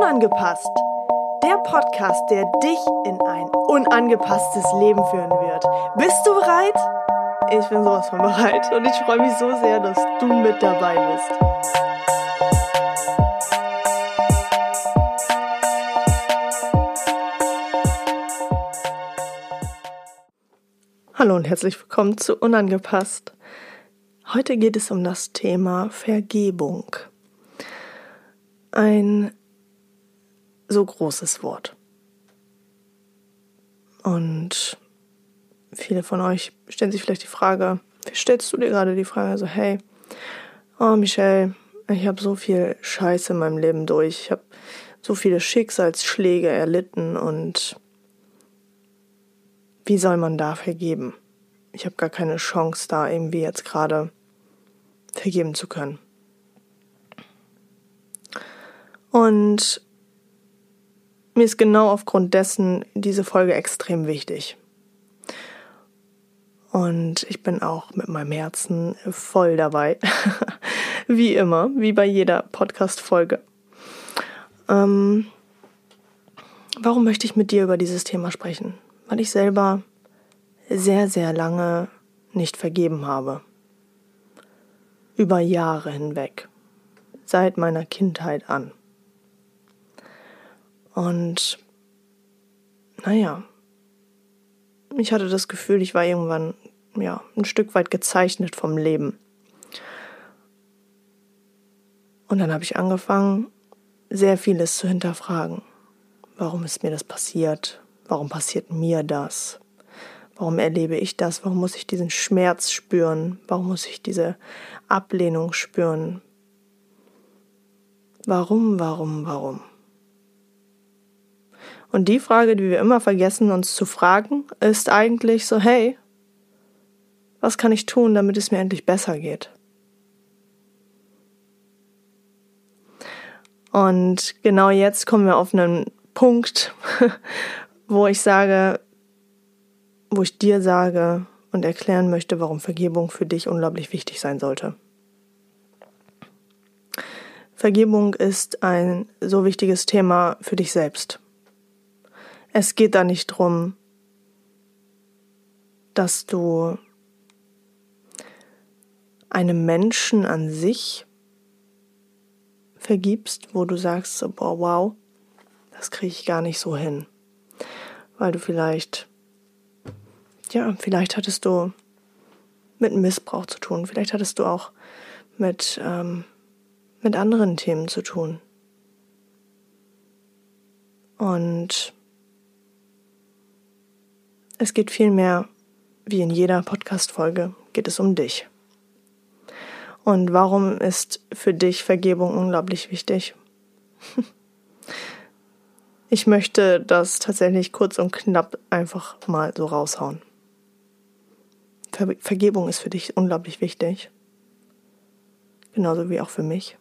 Unangepasst. Der Podcast, der dich in ein unangepasstes Leben führen wird. Bist du bereit? Ich bin sowas von bereit und ich freue mich so sehr, dass du mit dabei bist. Hallo und herzlich willkommen zu Unangepasst. Heute geht es um das Thema Vergebung. Ein so großes Wort. Und viele von euch stellen sich vielleicht die Frage, wie stellst du dir gerade die Frage, so hey, oh Michelle, ich habe so viel Scheiße in meinem Leben durch, ich habe so viele Schicksalsschläge erlitten und wie soll man da vergeben? Ich habe gar keine Chance, da irgendwie jetzt gerade vergeben zu können. Und mir ist genau aufgrund dessen diese Folge extrem wichtig. Und ich bin auch mit meinem Herzen voll dabei. wie immer, wie bei jeder Podcast-Folge. Ähm, warum möchte ich mit dir über dieses Thema sprechen? Weil ich selber sehr, sehr lange nicht vergeben habe. Über Jahre hinweg. Seit meiner Kindheit an. Und naja, ich hatte das Gefühl, ich war irgendwann ja ein Stück weit gezeichnet vom Leben. Und dann habe ich angefangen, sehr vieles zu hinterfragen. Warum ist mir das passiert? Warum passiert mir das? Warum erlebe ich das? Warum muss ich diesen Schmerz spüren? Warum muss ich diese Ablehnung spüren? Warum, warum, warum? Und die Frage, die wir immer vergessen, uns zu fragen, ist eigentlich so, hey, was kann ich tun, damit es mir endlich besser geht? Und genau jetzt kommen wir auf einen Punkt, wo ich sage, wo ich dir sage und erklären möchte, warum Vergebung für dich unglaublich wichtig sein sollte. Vergebung ist ein so wichtiges Thema für dich selbst. Es geht da nicht drum, dass du einem Menschen an sich vergibst, wo du sagst, boah, wow, das kriege ich gar nicht so hin. Weil du vielleicht, ja, vielleicht hattest du mit Missbrauch zu tun, vielleicht hattest du auch mit, ähm, mit anderen Themen zu tun. Und es geht vielmehr, wie in jeder Podcast-Folge, geht es um dich. Und warum ist für dich Vergebung unglaublich wichtig? Ich möchte das tatsächlich kurz und knapp einfach mal so raushauen. Ver Vergebung ist für dich unglaublich wichtig. Genauso wie auch für mich.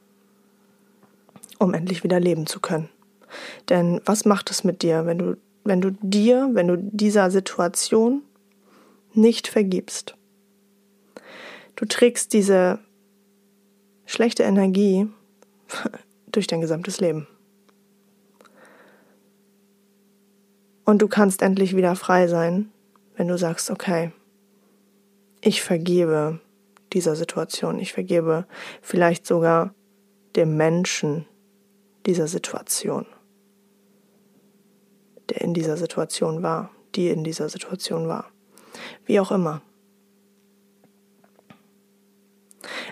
Um endlich wieder leben zu können. Denn was macht es mit dir, wenn du wenn du dir, wenn du dieser Situation nicht vergibst. Du trägst diese schlechte Energie durch dein gesamtes Leben. Und du kannst endlich wieder frei sein, wenn du sagst, okay, ich vergebe dieser Situation, ich vergebe vielleicht sogar dem Menschen dieser Situation der in dieser Situation war, die in dieser Situation war. Wie auch immer.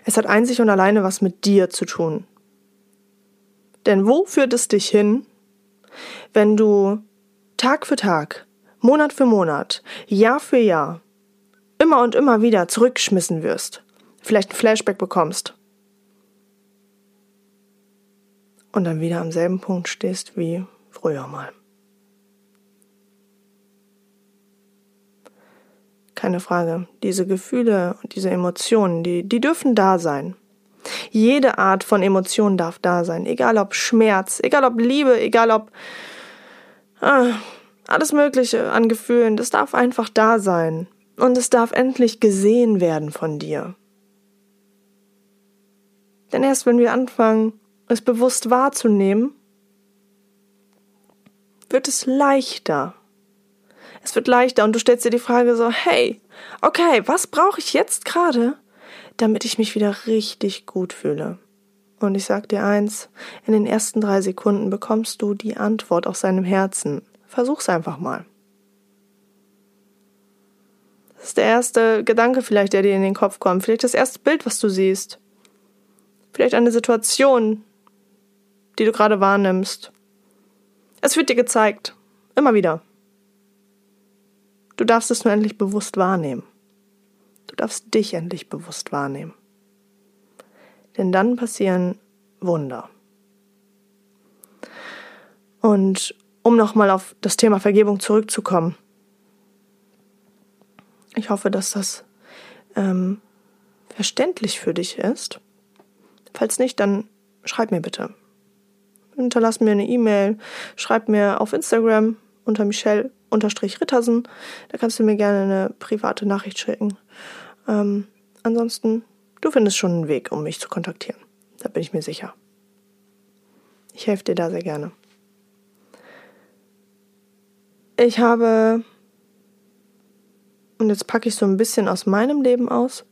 Es hat einzig und alleine was mit dir zu tun. Denn wo führt es dich hin, wenn du Tag für Tag, Monat für Monat, Jahr für Jahr immer und immer wieder zurückgeschmissen wirst, vielleicht ein Flashback bekommst und dann wieder am selben Punkt stehst wie früher mal. Keine Frage. Diese Gefühle und diese Emotionen, die, die dürfen da sein. Jede Art von Emotion darf da sein. Egal ob Schmerz, egal ob Liebe, egal ob äh, alles Mögliche an Gefühlen. Das darf einfach da sein. Und es darf endlich gesehen werden von dir. Denn erst wenn wir anfangen, es bewusst wahrzunehmen, wird es leichter. Es wird leichter und du stellst dir die Frage so, hey, okay, was brauche ich jetzt gerade, damit ich mich wieder richtig gut fühle? Und ich sag dir eins, in den ersten drei Sekunden bekommst du die Antwort aus seinem Herzen. Versuch's einfach mal. Das ist der erste Gedanke vielleicht, der dir in den Kopf kommt. Vielleicht das erste Bild, was du siehst. Vielleicht eine Situation, die du gerade wahrnimmst. Es wird dir gezeigt. Immer wieder. Du darfst es nur endlich bewusst wahrnehmen. Du darfst dich endlich bewusst wahrnehmen. Denn dann passieren Wunder. Und um nochmal auf das Thema Vergebung zurückzukommen. Ich hoffe, dass das ähm, verständlich für dich ist. Falls nicht, dann schreib mir bitte. Hinterlass mir eine E-Mail, schreib mir auf Instagram unter Michelle-Rittersen. Da kannst du mir gerne eine private Nachricht schicken. Ähm, ansonsten Du findest schon einen Weg, um mich zu kontaktieren. Da bin ich mir sicher. Ich helfe dir da sehr gerne. Ich habe, und jetzt packe ich so ein bisschen aus meinem Leben aus,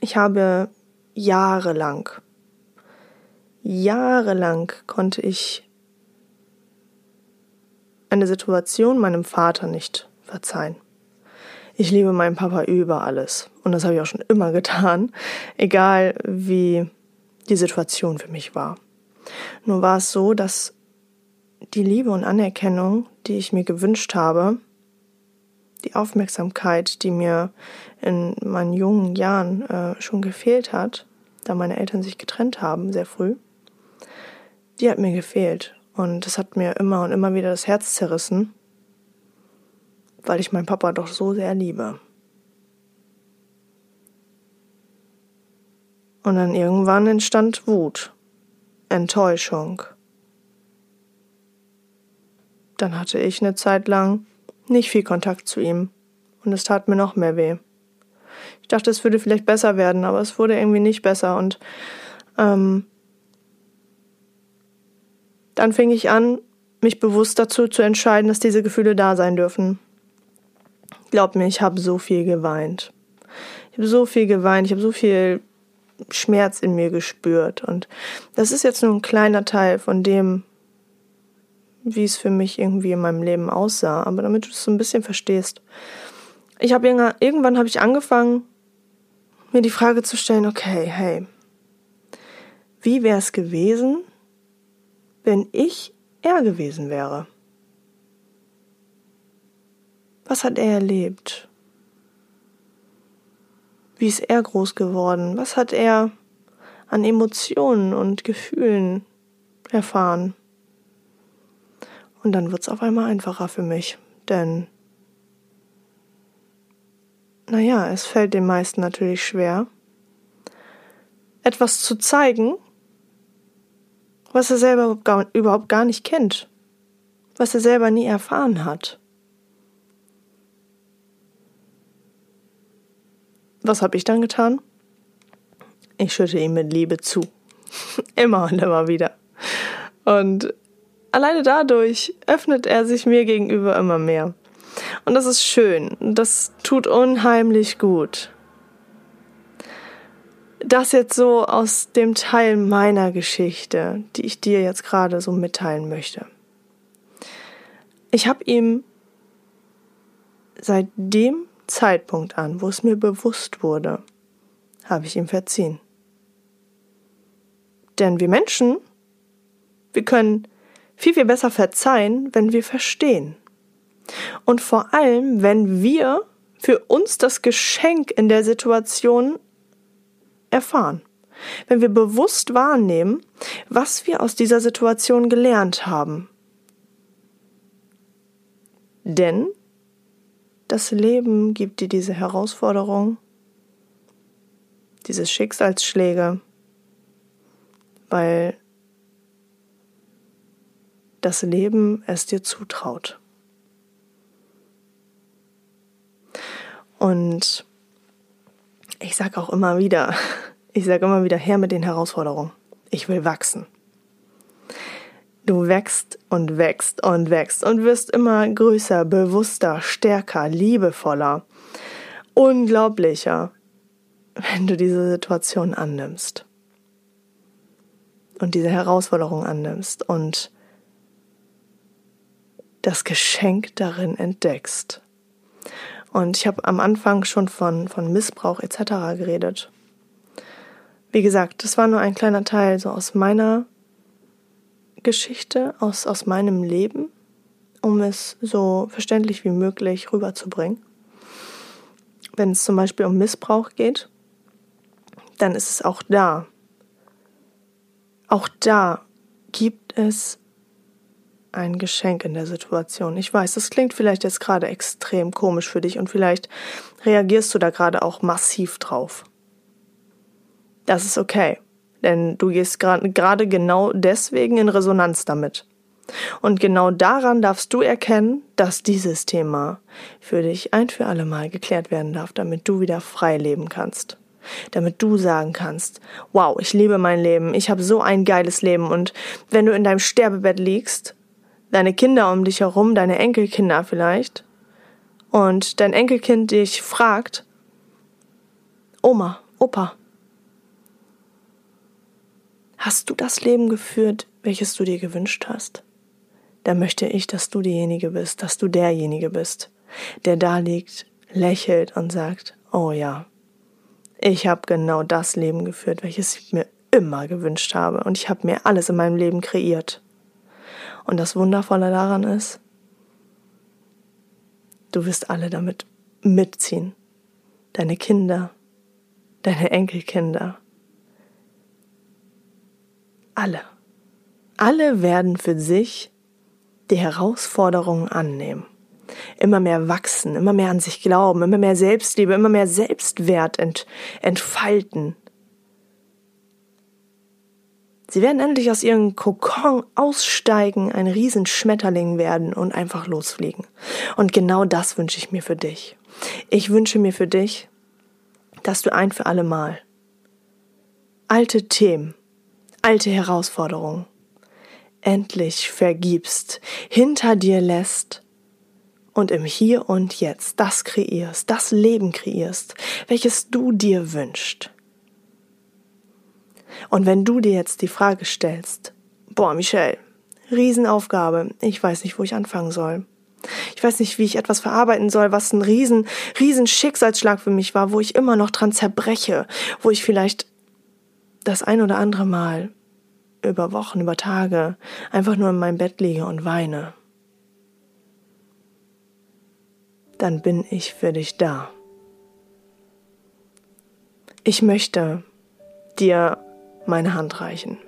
ich habe jahrelang, jahrelang konnte ich eine Situation meinem Vater nicht verzeihen. Ich liebe meinen Papa über alles. Und das habe ich auch schon immer getan, egal wie die Situation für mich war. Nur war es so, dass die Liebe und Anerkennung, die ich mir gewünscht habe, die Aufmerksamkeit, die mir in meinen jungen Jahren äh, schon gefehlt hat, da meine Eltern sich getrennt haben, sehr früh, die hat mir gefehlt. Und das hat mir immer und immer wieder das Herz zerrissen weil ich meinen Papa doch so sehr liebe. Und dann irgendwann entstand Wut, Enttäuschung. Dann hatte ich eine Zeit lang nicht viel Kontakt zu ihm und es tat mir noch mehr weh. Ich dachte, es würde vielleicht besser werden, aber es wurde irgendwie nicht besser und ähm, dann fing ich an, mich bewusst dazu zu entscheiden, dass diese Gefühle da sein dürfen. Glaub mir, ich habe so viel geweint. Ich habe so viel geweint, ich habe so viel Schmerz in mir gespürt. Und das ist jetzt nur ein kleiner Teil von dem, wie es für mich irgendwie in meinem Leben aussah. Aber damit du es so ein bisschen verstehst. Ich habe irgendwann habe ich angefangen, mir die Frage zu stellen, okay, hey, wie wäre es gewesen, wenn ich er gewesen wäre? Was hat er erlebt? Wie ist er groß geworden? Was hat er an Emotionen und Gefühlen erfahren? Und dann wird es auf einmal einfacher für mich, denn naja, es fällt den meisten natürlich schwer, etwas zu zeigen, was er selber überhaupt gar nicht kennt, was er selber nie erfahren hat. Was habe ich dann getan? Ich schütte ihm mit Liebe zu. immer und immer wieder. Und alleine dadurch öffnet er sich mir gegenüber immer mehr. Und das ist schön. Das tut unheimlich gut. Das jetzt so aus dem Teil meiner Geschichte, die ich dir jetzt gerade so mitteilen möchte. Ich habe ihm seitdem Zeitpunkt an, wo es mir bewusst wurde, habe ich ihm verziehen. Denn wir Menschen, wir können viel, viel besser verzeihen, wenn wir verstehen. Und vor allem, wenn wir für uns das Geschenk in der Situation erfahren. Wenn wir bewusst wahrnehmen, was wir aus dieser Situation gelernt haben. Denn das Leben gibt dir diese Herausforderung, diese Schicksalsschläge, weil das Leben es dir zutraut. Und ich sage auch immer wieder, Ich sage immer wieder her mit den Herausforderungen. Ich will wachsen. Du wächst und wächst und wächst und wirst immer größer, bewusster, stärker, liebevoller, unglaublicher, wenn du diese Situation annimmst und diese Herausforderung annimmst und das Geschenk darin entdeckst. Und ich habe am Anfang schon von, von Missbrauch etc. geredet. Wie gesagt, das war nur ein kleiner Teil so aus meiner Geschichte aus, aus meinem Leben, um es so verständlich wie möglich rüberzubringen. Wenn es zum Beispiel um Missbrauch geht, dann ist es auch da. Auch da gibt es ein Geschenk in der Situation. Ich weiß, das klingt vielleicht jetzt gerade extrem komisch für dich und vielleicht reagierst du da gerade auch massiv drauf. Das ist okay. Denn du gehst gerade genau deswegen in Resonanz damit. Und genau daran darfst du erkennen, dass dieses Thema für dich ein für alle Mal geklärt werden darf, damit du wieder frei leben kannst. Damit du sagen kannst, wow, ich liebe mein Leben, ich habe so ein geiles Leben und wenn du in deinem Sterbebett liegst, deine Kinder um dich herum, deine Enkelkinder vielleicht, und dein Enkelkind dich fragt, Oma, Opa, Hast du das Leben geführt, welches du dir gewünscht hast? Da möchte ich, dass du diejenige bist, dass du derjenige bist, der da liegt, lächelt und sagt, oh ja, ich habe genau das Leben geführt, welches ich mir immer gewünscht habe und ich habe mir alles in meinem Leben kreiert. Und das Wundervolle daran ist, du wirst alle damit mitziehen. Deine Kinder, deine Enkelkinder, alle. Alle werden für sich die Herausforderungen annehmen. Immer mehr wachsen, immer mehr an sich glauben, immer mehr Selbstliebe, immer mehr Selbstwert ent, entfalten. Sie werden endlich aus ihrem Kokon aussteigen, ein Riesenschmetterling werden und einfach losfliegen. Und genau das wünsche ich mir für dich. Ich wünsche mir für dich, dass du ein für alle Mal alte Themen alte Herausforderung endlich vergibst, hinter dir lässt und im Hier und Jetzt das kreierst, das Leben kreierst, welches du dir wünschst. Und wenn du dir jetzt die Frage stellst, boah, Michelle, Riesenaufgabe, ich weiß nicht, wo ich anfangen soll. Ich weiß nicht, wie ich etwas verarbeiten soll, was ein riesen, riesen Schicksalsschlag für mich war, wo ich immer noch dran zerbreche, wo ich vielleicht das ein oder andere Mal über Wochen, über Tage einfach nur in meinem Bett liege und weine, dann bin ich für dich da. Ich möchte dir meine Hand reichen.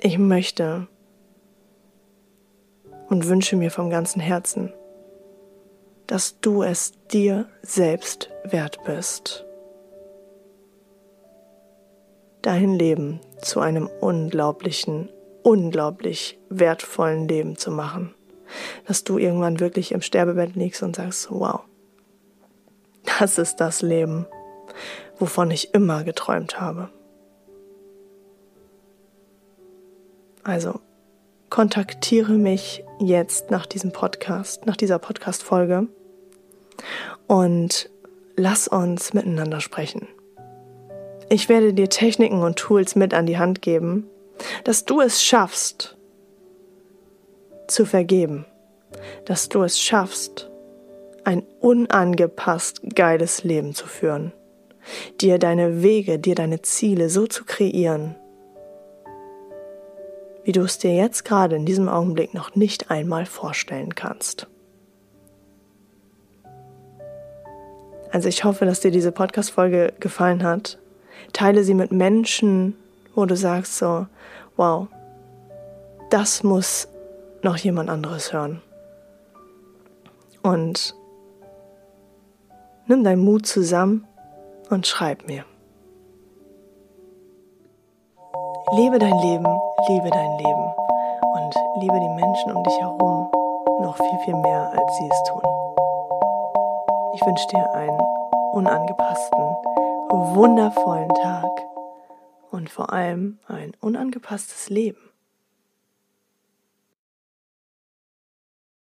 Ich möchte und wünsche mir vom ganzen Herzen, dass du es dir selbst wert bist dein Leben zu einem unglaublichen, unglaublich wertvollen Leben zu machen. Dass du irgendwann wirklich im Sterbebett liegst und sagst, wow, das ist das Leben, wovon ich immer geträumt habe. Also, kontaktiere mich jetzt nach diesem Podcast, nach dieser Podcast-Folge und lass uns miteinander sprechen. Ich werde dir Techniken und Tools mit an die Hand geben, dass du es schaffst zu vergeben, dass du es schaffst, ein unangepasst geiles Leben zu führen, dir deine Wege, dir deine Ziele so zu kreieren, wie du es dir jetzt gerade in diesem Augenblick noch nicht einmal vorstellen kannst. Also ich hoffe, dass dir diese Podcast-Folge gefallen hat Teile sie mit Menschen, wo du sagst so, wow, das muss noch jemand anderes hören. Und nimm deinen Mut zusammen und schreib mir. Lebe dein Leben, liebe dein Leben und liebe die Menschen um dich herum noch viel, viel mehr, als sie es tun. Ich wünsche dir einen unangepassten, wundervollen Tag und vor allem ein unangepasstes Leben.